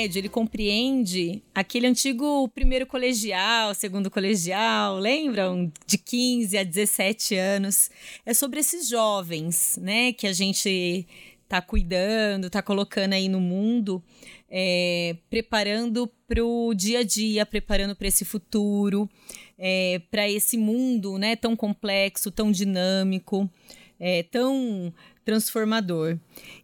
médio, ele compreende aquele antigo primeiro colegial, segundo colegial, lembram? De 15 a 17 anos. É sobre esses jovens, né, que a gente tá cuidando, tá colocando aí no mundo, é, preparando para o dia a dia, preparando para esse futuro, é, para esse mundo, né, tão complexo, tão dinâmico, é, tão transformador.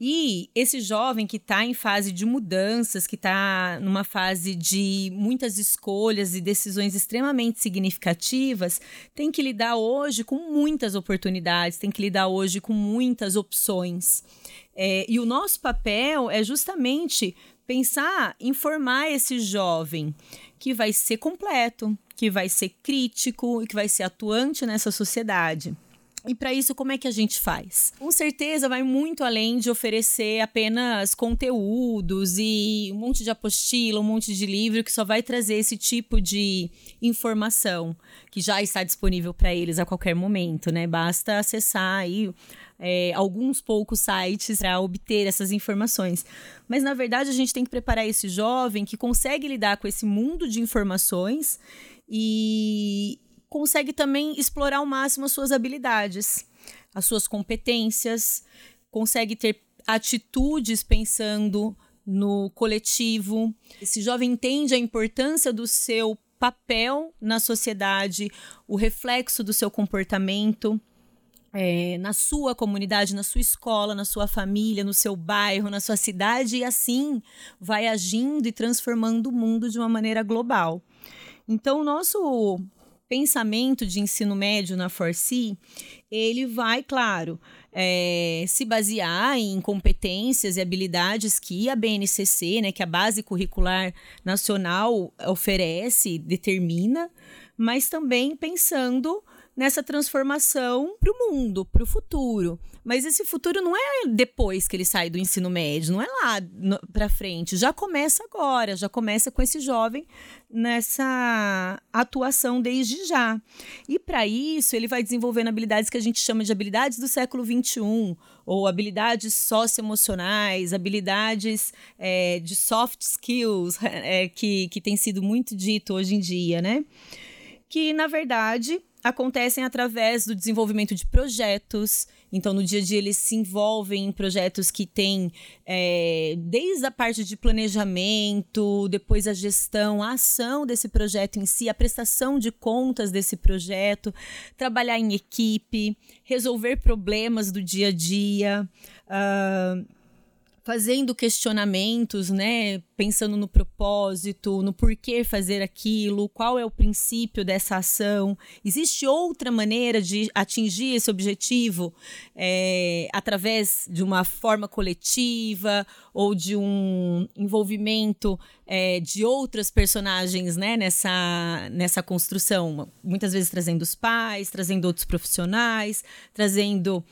E esse jovem que está em fase de mudanças, que está numa fase de muitas escolhas e decisões extremamente significativas, tem que lidar hoje com muitas oportunidades, tem que lidar hoje com muitas opções. É, e o nosso papel é justamente pensar em formar esse jovem que vai ser completo, que vai ser crítico e que vai ser atuante nessa sociedade. E para isso, como é que a gente faz? Com certeza vai muito além de oferecer apenas conteúdos e um monte de apostila, um monte de livro que só vai trazer esse tipo de informação que já está disponível para eles a qualquer momento, né? Basta acessar aí é, alguns poucos sites para obter essas informações. Mas na verdade a gente tem que preparar esse jovem que consegue lidar com esse mundo de informações e consegue também explorar ao máximo as suas habilidades, as suas competências, consegue ter atitudes pensando no coletivo. Esse jovem entende a importância do seu papel na sociedade, o reflexo do seu comportamento. É, na sua comunidade, na sua escola, na sua família, no seu bairro, na sua cidade, e assim vai agindo e transformando o mundo de uma maneira global. Então, o nosso pensamento de ensino médio na Forci, ele vai, claro, é, se basear em competências e habilidades que a BNCC, né, que a Base Curricular Nacional oferece, determina, mas também pensando nessa transformação para o mundo, para o futuro. Mas esse futuro não é depois que ele sai do ensino médio, não é lá para frente. Já começa agora, já começa com esse jovem nessa atuação desde já. E para isso, ele vai desenvolvendo habilidades que a gente chama de habilidades do século XXI, ou habilidades socioemocionais, habilidades é, de soft skills, é, que, que tem sido muito dito hoje em dia, né? Que, na verdade, acontecem através do desenvolvimento de projetos. Então, no dia a dia, eles se envolvem em projetos que têm é, desde a parte de planejamento, depois a gestão, a ação desse projeto em si, a prestação de contas desse projeto, trabalhar em equipe, resolver problemas do dia a dia. Uh, fazendo questionamentos, né? Pensando no propósito, no porquê fazer aquilo, qual é o princípio dessa ação. Existe outra maneira de atingir esse objetivo é, através de uma forma coletiva ou de um envolvimento é, de outras personagens né, nessa, nessa construção? Muitas vezes trazendo os pais, trazendo outros profissionais, trazendo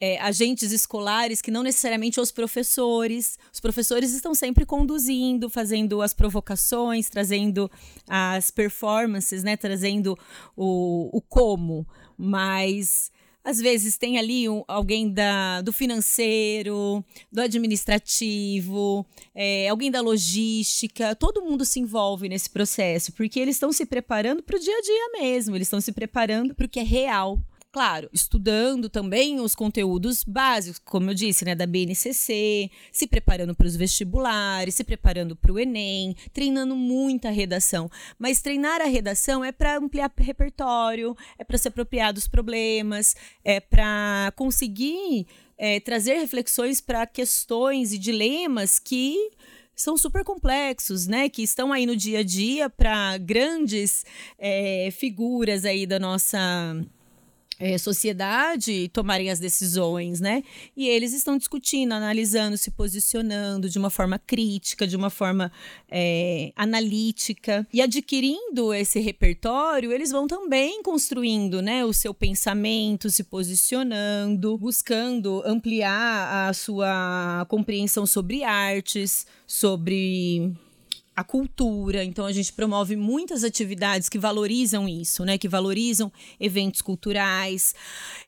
é, agentes escolares que não necessariamente os professores. Os professores estão sempre conduzindo, fazendo as provocações, trazendo as performances, né? Trazendo o, o como, mas às vezes tem ali um, alguém da, do financeiro, do administrativo, é, alguém da logística, todo mundo se envolve nesse processo, porque eles estão se preparando para o dia a dia mesmo, eles estão se preparando para o que é real, claro, estudando também os conteúdos básicos, como eu disse, né, da BNCC, se preparando para os vestibulares, se preparando para o Enem, treinando muita redação. Mas treinar a redação é para ampliar repertório, é para se apropriar dos problemas, é para conseguir é, trazer reflexões para questões e dilemas que são super complexos, né? Que estão aí no dia a dia para grandes é, figuras aí da nossa é, sociedade tomarem as decisões, né? E eles estão discutindo, analisando, se posicionando de uma forma crítica, de uma forma é, analítica. E adquirindo esse repertório, eles vão também construindo né, o seu pensamento, se posicionando, buscando ampliar a sua compreensão sobre artes, sobre a cultura. Então a gente promove muitas atividades que valorizam isso, né? Que valorizam eventos culturais.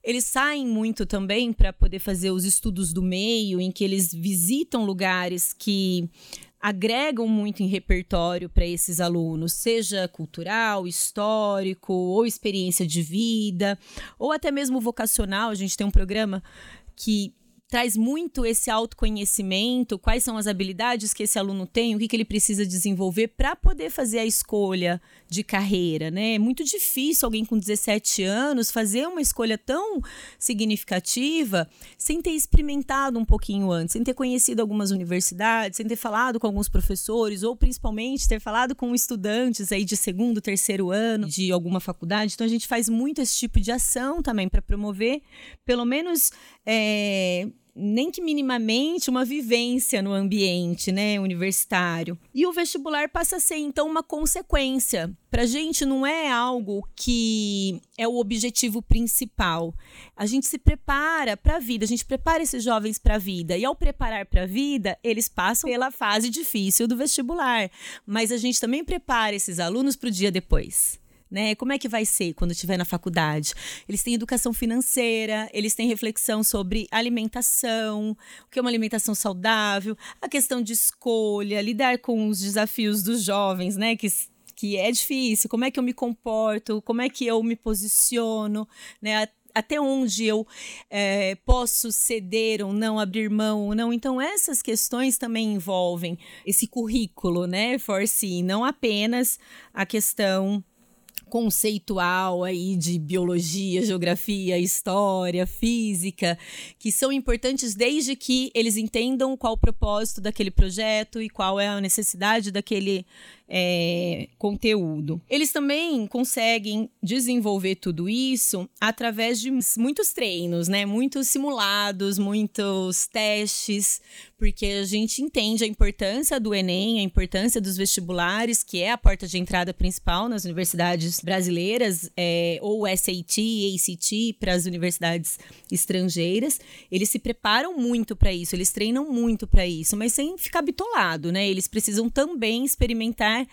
Eles saem muito também para poder fazer os estudos do meio, em que eles visitam lugares que agregam muito em repertório para esses alunos, seja cultural, histórico, ou experiência de vida, ou até mesmo vocacional. A gente tem um programa que traz muito esse autoconhecimento, quais são as habilidades que esse aluno tem, o que, que ele precisa desenvolver para poder fazer a escolha de carreira, né? É muito difícil alguém com 17 anos fazer uma escolha tão significativa sem ter experimentado um pouquinho antes, sem ter conhecido algumas universidades, sem ter falado com alguns professores, ou principalmente ter falado com estudantes aí de segundo, terceiro ano de alguma faculdade. Então a gente faz muito esse tipo de ação também para promover, pelo menos. É, nem que minimamente uma vivência no ambiente, né, universitário. E o vestibular passa a ser então uma consequência. Para a gente não é algo que é o objetivo principal. A gente se prepara para a vida, a gente prepara esses jovens para a vida. E ao preparar para a vida, eles passam pela fase difícil do vestibular, mas a gente também prepara esses alunos para o dia depois né? Como é que vai ser quando estiver na faculdade? Eles têm educação financeira, eles têm reflexão sobre alimentação, o que é uma alimentação saudável, a questão de escolha, lidar com os desafios dos jovens, né? Que que é difícil, como é que eu me comporto, como é que eu me posiciono, né? até onde eu é, posso ceder ou não, abrir mão ou não. Então, essas questões também envolvem esse currículo, né, for si, não apenas a questão conceitual aí de biologia, geografia, história, física, que são importantes desde que eles entendam qual o propósito daquele projeto e qual é a necessidade daquele é, conteúdo. Eles também conseguem desenvolver tudo isso através de muitos treinos, né? Muitos simulados, muitos testes, porque a gente entende a importância do Enem, a importância dos vestibulares, que é a porta de entrada principal nas universidades brasileiras, é, ou SAT, ACT para as universidades estrangeiras. Eles se preparam muito para isso, eles treinam muito para isso, mas sem ficar bitolado, né? Eles precisam também experimentar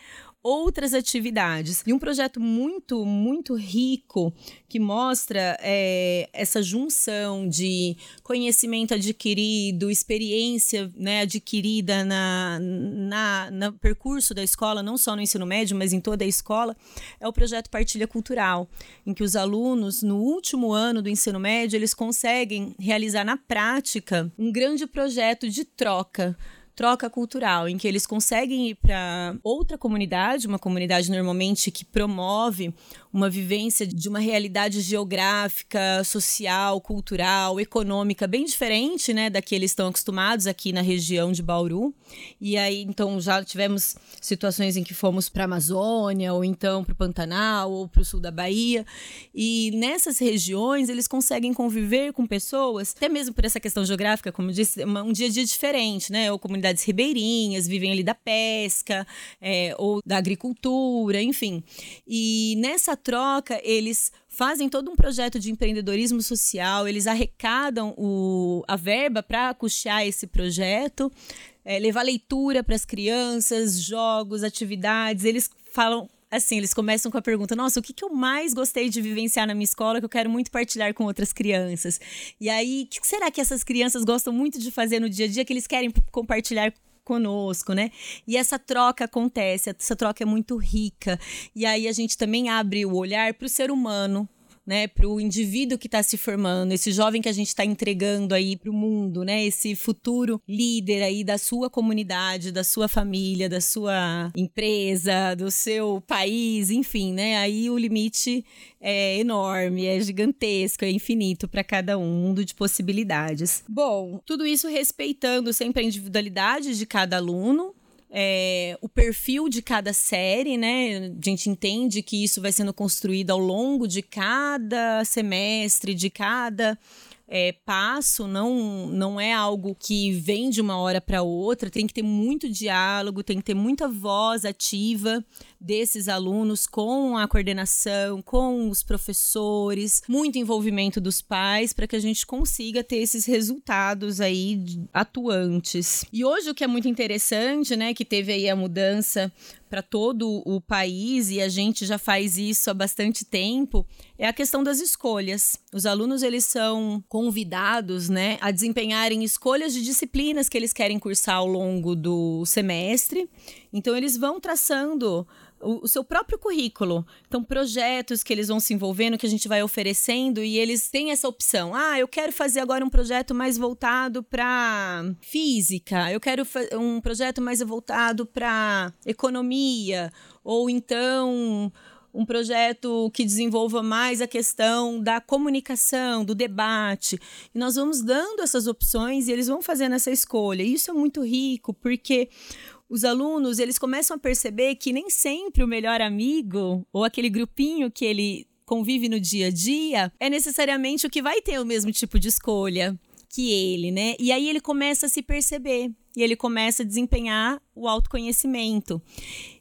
outras atividades. E um projeto muito, muito rico que mostra é, essa junção de conhecimento adquirido, experiência né, adquirida na, na, no percurso da escola, não só no ensino médio, mas em toda a escola, é o projeto Partilha Cultural, em que os alunos, no último ano do ensino médio, eles conseguem realizar na prática um grande projeto de troca troca cultural, em que eles conseguem ir para outra comunidade, uma comunidade normalmente que promove uma vivência de uma realidade geográfica, social, cultural, econômica bem diferente, né, da que eles estão acostumados aqui na região de Bauru. E aí, então, já tivemos situações em que fomos para a Amazônia, ou então para o Pantanal, ou para o sul da Bahia. E nessas regiões, eles conseguem conviver com pessoas, até mesmo por essa questão geográfica, como eu disse, um dia a dia diferente, né? Ou comunidades ribeirinhas, vivem ali da pesca, é, ou da agricultura, enfim. E nessa troca, eles fazem todo um projeto de empreendedorismo social, eles arrecadam o, a verba para custear esse projeto, é, levar leitura para as crianças, jogos, atividades. Eles falam assim, eles começam com a pergunta: Nossa, o que, que eu mais gostei de vivenciar na minha escola que eu quero muito partilhar com outras crianças? E aí, o que será que essas crianças gostam muito de fazer no dia a dia que eles querem compartilhar conosco, né? E essa troca acontece, essa troca é muito rica. E aí a gente também abre o olhar para o ser humano, né, para o indivíduo que está se formando, esse jovem que a gente está entregando aí para o mundo, né, esse futuro líder aí da sua comunidade, da sua família, da sua empresa, do seu país, enfim, né, aí o limite é enorme, é gigantesco, é infinito para cada um, um mundo de possibilidades. Bom, tudo isso respeitando sempre a individualidade de cada aluno, é, o perfil de cada série, né? A gente entende que isso vai sendo construído ao longo de cada semestre, de cada é, passo, não, não é algo que vem de uma hora para outra, tem que ter muito diálogo, tem que ter muita voz ativa desses alunos com a coordenação, com os professores, muito envolvimento dos pais para que a gente consiga ter esses resultados aí atuantes. E hoje o que é muito interessante, né, que teve aí a mudança para todo o país e a gente já faz isso há bastante tempo é a questão das escolhas. Os alunos eles são convidados, né, a desempenharem escolhas de disciplinas que eles querem cursar ao longo do semestre. Então eles vão traçando o, seu próprio currículo. Então, projetos que eles vão se envolvendo, que a gente vai oferecendo, e eles têm essa opção. Ah, eu quero fazer agora um projeto mais voltado para física, eu quero um projeto mais voltado para economia, ou então um projeto que desenvolva mais a questão da comunicação, do debate. E nós vamos dando essas opções e eles vão fazendo essa escolha. E isso é muito rico, porque os alunos eles começam a perceber que nem sempre o melhor amigo ou aquele grupinho que ele convive no dia a dia é necessariamente o que vai ter o mesmo tipo de escolha que ele, né? E aí ele começa a se perceber e ele começa a desempenhar o autoconhecimento.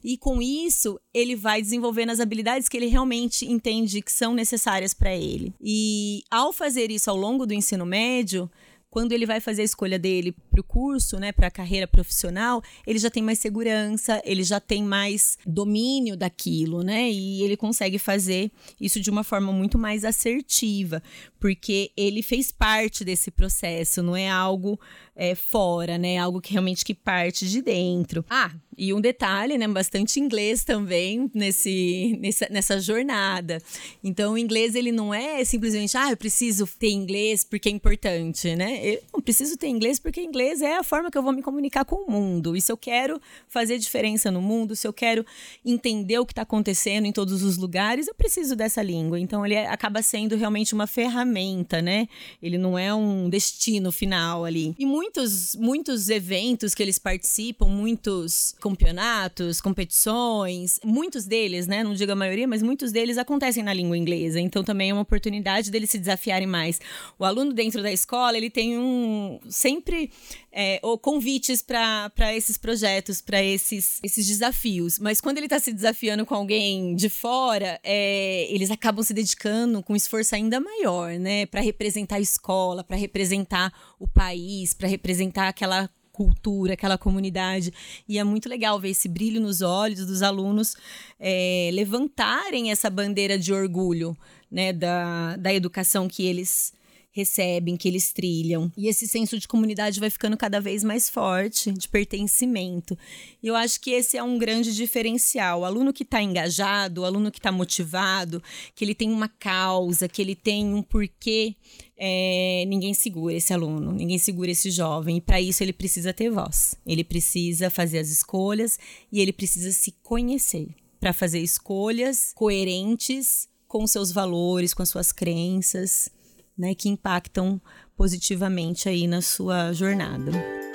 E com isso, ele vai desenvolvendo as habilidades que ele realmente entende que são necessárias para ele. E ao fazer isso ao longo do ensino médio, quando ele vai fazer a escolha dele para o curso, né, para a carreira profissional, ele já tem mais segurança, ele já tem mais domínio daquilo, né? E ele consegue fazer isso de uma forma muito mais assertiva, porque ele fez parte desse processo, não é algo é, fora, né? Algo que realmente que parte de dentro. Ah, e um detalhe, né? Bastante inglês também nesse, nessa, nessa jornada. Então, o inglês, ele não é simplesmente, ah, eu preciso ter inglês porque é importante, né? Eu não preciso ter inglês porque inglês é a forma que eu vou me comunicar com o mundo. E se eu quero fazer diferença no mundo, se eu quero entender o que está acontecendo em todos os lugares, eu preciso dessa língua. Então, ele é, acaba sendo realmente uma ferramenta, né? Ele não é um destino final ali. E muitos, muitos eventos que eles participam, muitos campeonatos, competições, muitos deles, né, não digo a maioria, mas muitos deles acontecem na língua inglesa. Então também é uma oportunidade deles se desafiarem mais. O aluno dentro da escola, ele tem um sempre é, ou convites para esses projetos, para esses, esses desafios. Mas quando ele está se desafiando com alguém de fora, é, eles acabam se dedicando com esforço ainda maior, né? Para representar a escola, para representar o país, para representar aquela cultura, aquela comunidade. E é muito legal ver esse brilho nos olhos dos alunos é, levantarem essa bandeira de orgulho né, da, da educação que eles recebem, que eles trilham. E esse senso de comunidade vai ficando cada vez mais forte, de pertencimento. E eu acho que esse é um grande diferencial. O aluno que está engajado, o aluno que está motivado, que ele tem uma causa, que ele tem um porquê, é, ninguém segura esse aluno, ninguém segura esse jovem. E para isso ele precisa ter voz. Ele precisa fazer as escolhas e ele precisa se conhecer para fazer escolhas coerentes com seus valores, com as suas crenças né, que impactam positivamente aí na sua jornada.